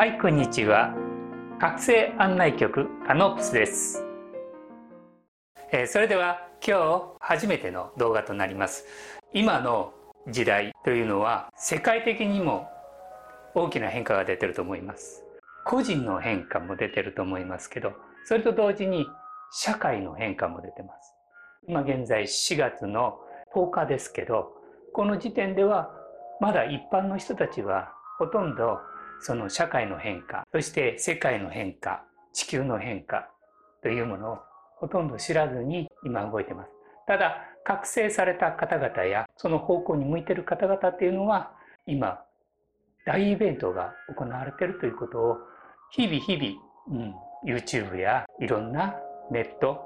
はいこんにちは。覚醒案内局カノプスです、えー、それでは今日初めての動画となります。今の時代というのは世界的にも大きな変化が出てると思います。個人の変化も出てると思いますけどそれと同時に社会の変化も出てます。今現在4月の10日ですけどこの時点ではまだ一般の人たちはほとんどその社会の変化そして世界の変化地球の変化というものをほとんど知らずに今動いてます。ただ覚醒された方々やその方向に向いてる方々っていうのは今大イベントが行われているということを日々日々、うん、YouTube やいろんなネット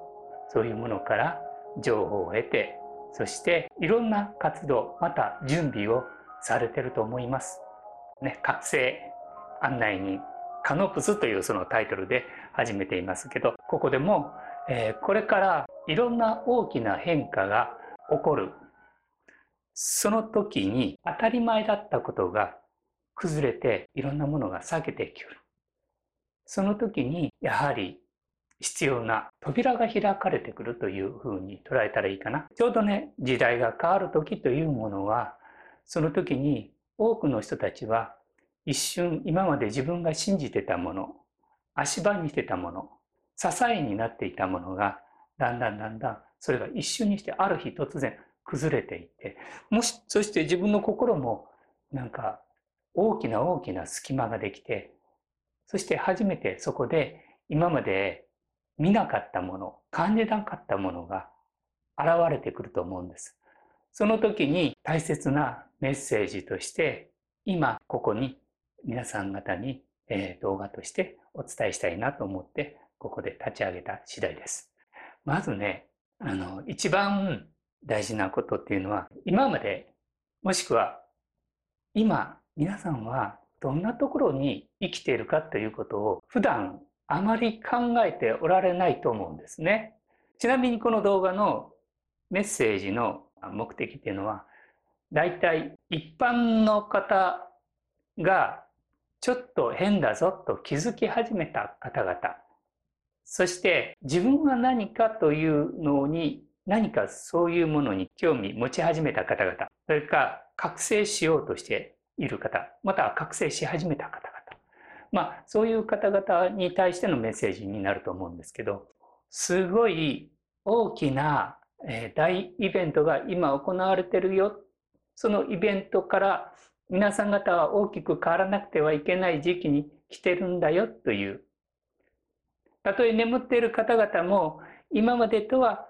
そういうものから情報を得てそしていろんな活動また準備をされてると思います。ね、覚醒案内人カノプスというそのタイトルで始めていますけどここでも、えー、これからいろんな大きな変化が起こる。その時に当たり前だったことが崩れていろんなものが避けてくる。その時にやはり必要な扉が開かれてくるというふうに捉えたらいいかな。ちょうどね時代が変わる時というものはその時に多くの人たちは一瞬今まで自分が信じてたもの足場にしてたもの支えになっていたものがだんだんだんだんそれが一瞬にしてある日突然崩れていってもしそして自分の心もなんか大きな大きな隙間ができてそして初めてそこで今まで見なかったもの感じなかったものが現れてくると思うんです。その時に大切なメッセージとして今ここに皆さん方に、え動画としてお伝えしたいなと思ってここで立ち上げた次第です。まずね、あの、一番大事なことっていうのは今までもしくは今皆さんはどんなところに生きているかということを普段あまり考えておられないと思うんですね。ちなみにこの動画のメッセージの目的っていうのは大体一般の方がちょっと変だぞと気づき始めた方々、そして自分は何かというのに何かそういうものに興味持ち始めた方々、それから覚醒しようとしている方、または覚醒し始めた方々、まあそういう方々に対してのメッセージになると思うんですけど、すごい大きな大イベントが今行われてるよ。そのイベントから皆さん方は大きく変わらなくてはいけない時期に来てるんだよという。たとえ眠っている方々も今までとは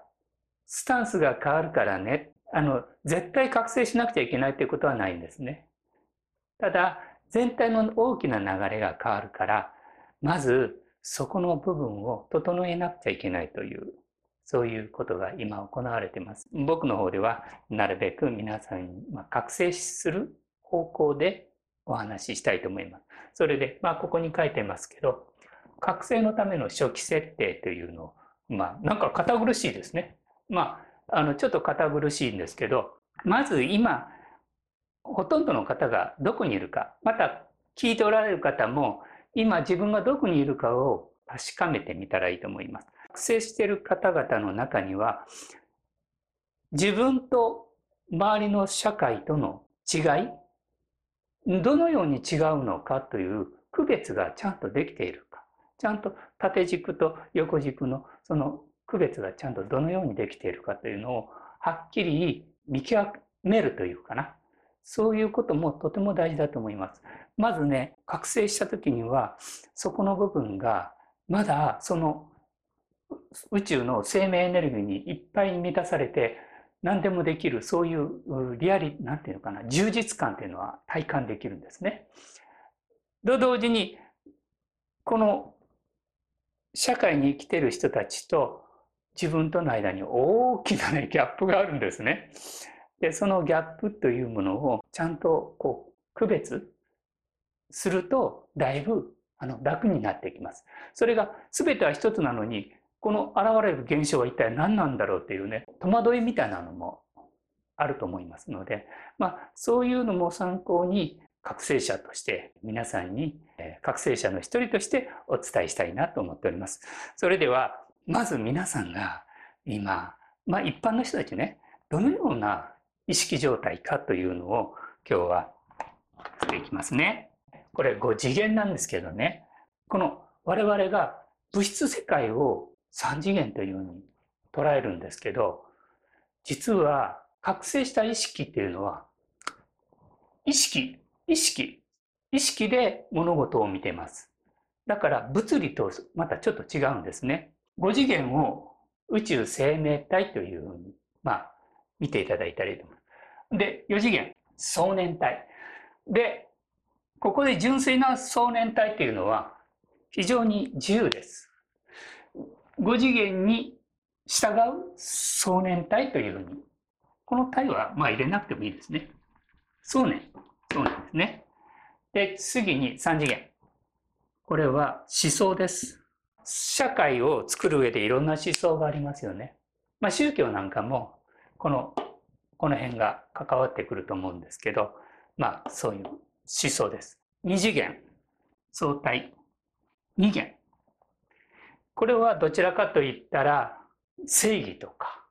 スタンスが変わるからね。あの、絶対覚醒しなくちゃいけないということはないんですね。ただ、全体の大きな流れが変わるから、まずそこの部分を整えなくちゃいけないという、そういうことが今行われています。僕の方では、なるべく皆さんに覚醒する方向でお話ししたいと思います。それで、まあ、ここに書いてますけど、覚醒のための初期設定というのを、まあ、なんか堅苦しいですね。まあ、あの、ちょっと堅苦しいんですけど、まず今、ほとんどの方がどこにいるか、また聞いておられる方も、今自分がどこにいるかを確かめてみたらいいと思います。覚醒している方々の中には、自分と周りの社会との違い、どのように違うのかという区別がちゃんとできているか。ちゃんと縦軸と横軸のその区別がちゃんとどのようにできているかというのをはっきり見極めるというかな。そういうこともとても大事だと思います。まずね、覚醒した時には、そこの部分がまだその宇宙の生命エネルギーにいっぱい満たされて、何でもできる、そういうリアリ、なんていうのかな、充実感っていうのは体感できるんですね。と同時に、この社会に生きてる人たちと自分との間に大きなね、ギャップがあるんですね。で、そのギャップというものをちゃんとこう区別すると、だいぶあの楽になってきます。それが全ては一つなのに、この現れる現象は一体何なんだろうっていうね、戸惑いみたいなのもあると思いますので、まあ、そういうのも参考に覚醒者として皆さんに覚醒者の一人としてお伝えしたいなと思っております。それでは、まず皆さんが今、まあ一般の人たちね、どのような意識状態かというのを今日はしていきますね。これ5次元なんですけどね、この我々が物質世界を3次元というふうに捉えるんですけど、実は覚醒した意識っていうのは、意識、意識、意識で物事を見てます。だから物理とまたちょっと違うんですね。5次元を宇宙生命体というふうに、まあ、見ていただいたらいいと思います。で、4次元、壮年体。で、ここで純粋な壮年体っていうのは非常に自由です。5次元に従う壮年体というふうに。この体はまあ入れなくてもいいですね。壮年。壮年ですね。で、次に3次元。これは思想です。社会を作る上でいろんな思想がありますよね。まあ宗教なんかもこの、この辺が関わってくると思うんですけど、まあそういう思想です。二次元。相対。二元。これはどちらかといったら正義とか、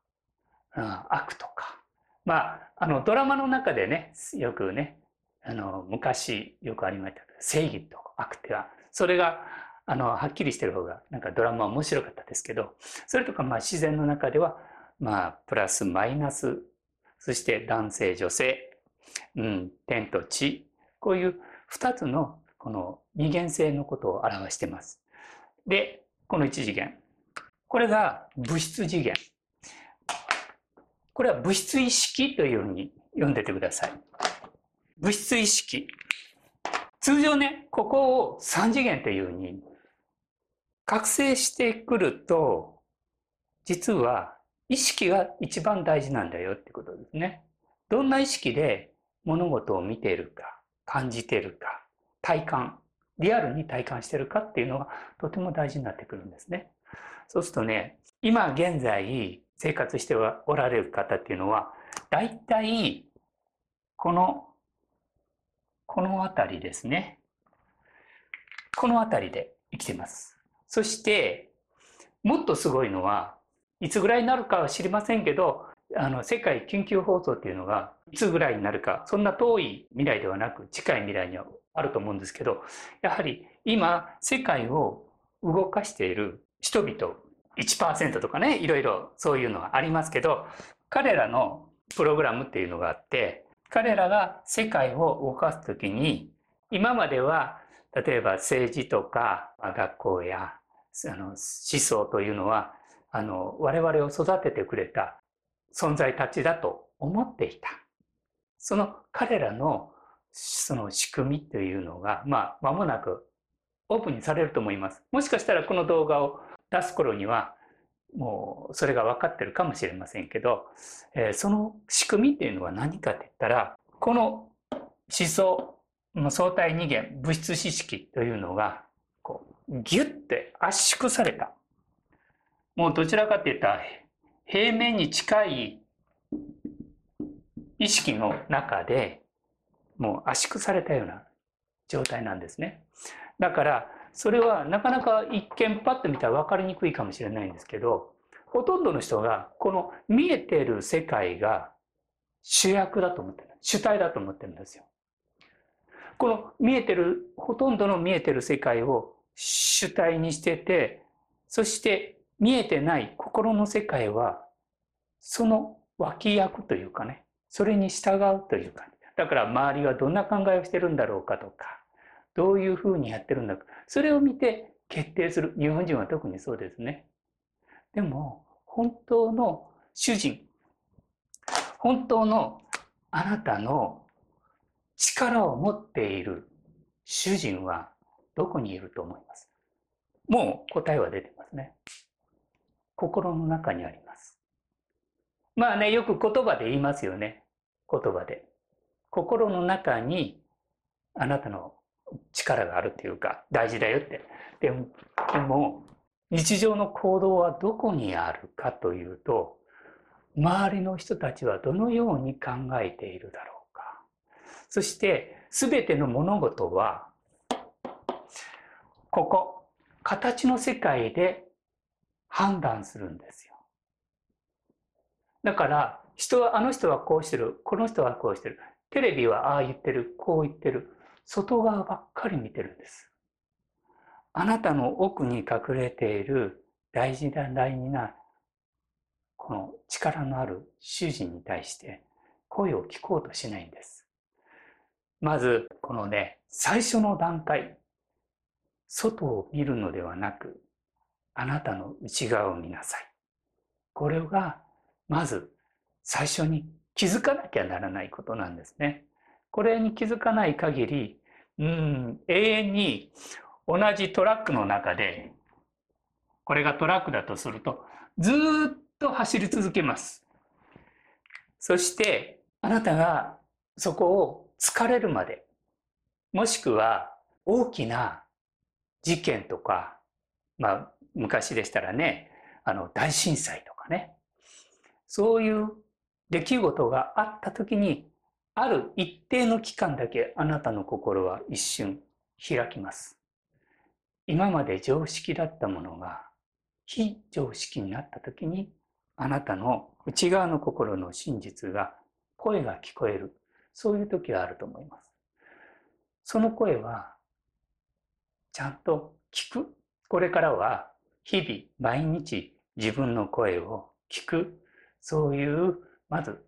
うん、悪とか。まあ、あのドラマの中でね、よくね、あの昔よくありました、正義と悪っては、それがあのはっきりしてる方がなんかドラマ面白かったですけど、それとかまあ自然の中では、まあプラスマイナス、そして男性女性、うん、天と地、こういう二つのこの二元性のことを表してます。で、この一次元。これが物質次元。これは物質意識というふうに読んでてください。物質意識。通常ね、ここを三次元というふうに覚醒してくると、実は意識が一番大事なんだよってことですね。どんな意識で物事を見ているか、感じているか、体感、リアルに体感してるかっていうのがとても大事になってくるんですね。そうするとね、今現在生活しておられる方っていうのは、大体、この、この辺りですね。この辺りで生きてます。そして、もっとすごいのは、いつぐらいになるかは知りませんけど、あの、世界緊急放送っていうのが、いつぐらいになるか、そんな遠い未来ではなく、近い未来にはあると思うんですけど、やはり今、世界を動かしている人々、1%とかね、いろいろそういうのはありますけど、彼らのプログラムっていうのがあって、彼らが世界を動かすときに、今までは、例えば政治とか学校やあの思想というのは、あの、我々を育ててくれた存在たちだと思っていた。その彼らのその仕組みというのが、まあ、間もなくオープンにされると思います。もしかしたらこの動画を出す頃には、もうそれが分かってるかもしれませんけど、えー、その仕組みっていうのは何かって言ったら、この思想の、相対二元、物質知識というのが、こう、ギュッて圧縮された。もうどちらかって言ったら、平面に近い意識の中で、もう圧縮されたような状態なんですね。だから、それはなかなか一見パッと見たら分かりにくいかもしれないんですけど、ほとんどの人がこの見えてる世界が主役だと思ってる。主体だと思ってるんですよ。この見えてる、ほとんどの見えてる世界を主体にしてて、そして見えてない心の世界は、その脇役というかね、それに従うというか、ねだから周りはどんな考えをしてるんだろうかとか、どういうふうにやってるんだか、それを見て決定する。日本人は特にそうですね。でも、本当の主人、本当のあなたの力を持っている主人はどこにいると思います？もう答えは出てますね。心の中にあります。まあね、よく言葉で言いますよね。言葉で。心の中にあなたの力があるっていうか大事だよって。でも、でも日常の行動はどこにあるかというと、周りの人たちはどのように考えているだろうか。そして全ての物事はここ形の世界で判断するんですよ。だから人はあの人はこうしてるこの人はこうしてるテレビはああ言ってるこう言ってる外側ばっかり見てるんです。あなたの奥に隠れている大事な大事なこの力のある主人に対して声を聞こうとしないんです。まずこのね最初の段階外を見るのではなくあなたの内側を見なさい。これがまず最初に気づかなきゃならないことなんですね。これに気づかない限り、うん、永遠に同じトラックの中で、これがトラックだとすると、ずっと走り続けます。そして、あなたがそこを疲れるまで、もしくは大きな事件とか、まあ、昔でしたらね、あの、大震災とかね、そういう出来事があった時に、ある一定の期間だけあなたの心は一瞬開きます。今まで常識だったものが非常識になった時にあなたの内側の心の真実が声が聞こえる。そういう時があると思います。その声はちゃんと聞く。これからは日々毎日自分の声を聞く。そういうまず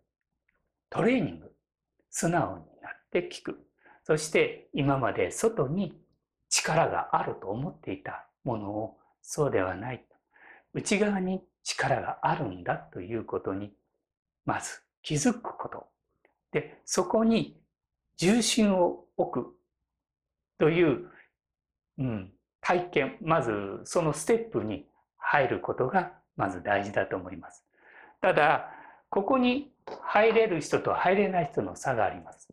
トレーニング。素直になって聞く。そして今まで外に力があると思っていたものをそうではない。内側に力があるんだということにまず気づくこと。でそこに重心を置く。という、うん、体験。まずそのステップに入ることがまず大事だと思います。ただここに入れる人と入れない人の差があります。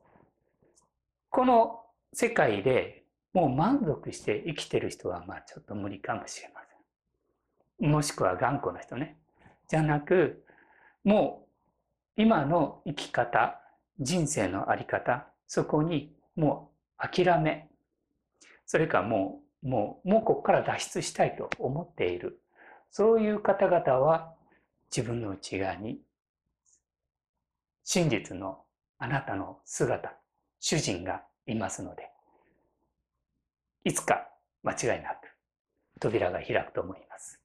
この世界でもう満足して生きてる人はまあちょっと無理かもしれません。もしくは頑固な人ね。じゃなく、もう今の生き方、人生のあり方、そこにもう諦め、それかもう、もう、もうここから脱出したいと思っている。そういう方々は自分の内側に真実のあなたの姿、主人がいますので、いつか間違いなく扉が開くと思います。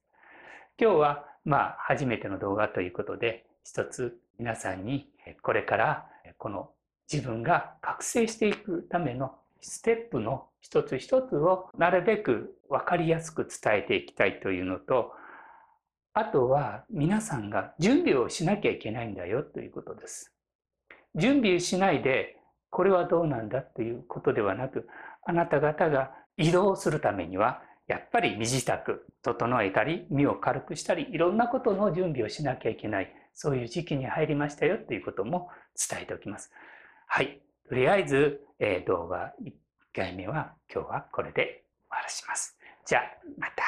今日はまあ初めての動画ということで一つ皆さんにこれからこの自分が覚醒していくためのステップの一つ一つをなるべく分かりやすく伝えていきたいというのとあとは皆さんが準備をしなきゃいけないんだよということです。準備しないでこれはどうなんだということではなくあなた方が移動するためにはやっぱり身支度整えたり身を軽くしたりいろんなことの準備をしなきゃいけないそういう時期に入りましたよということも伝えておきます。はい。とりあえず、えー、動画1回目は今日はこれで終わらします。じゃあまた。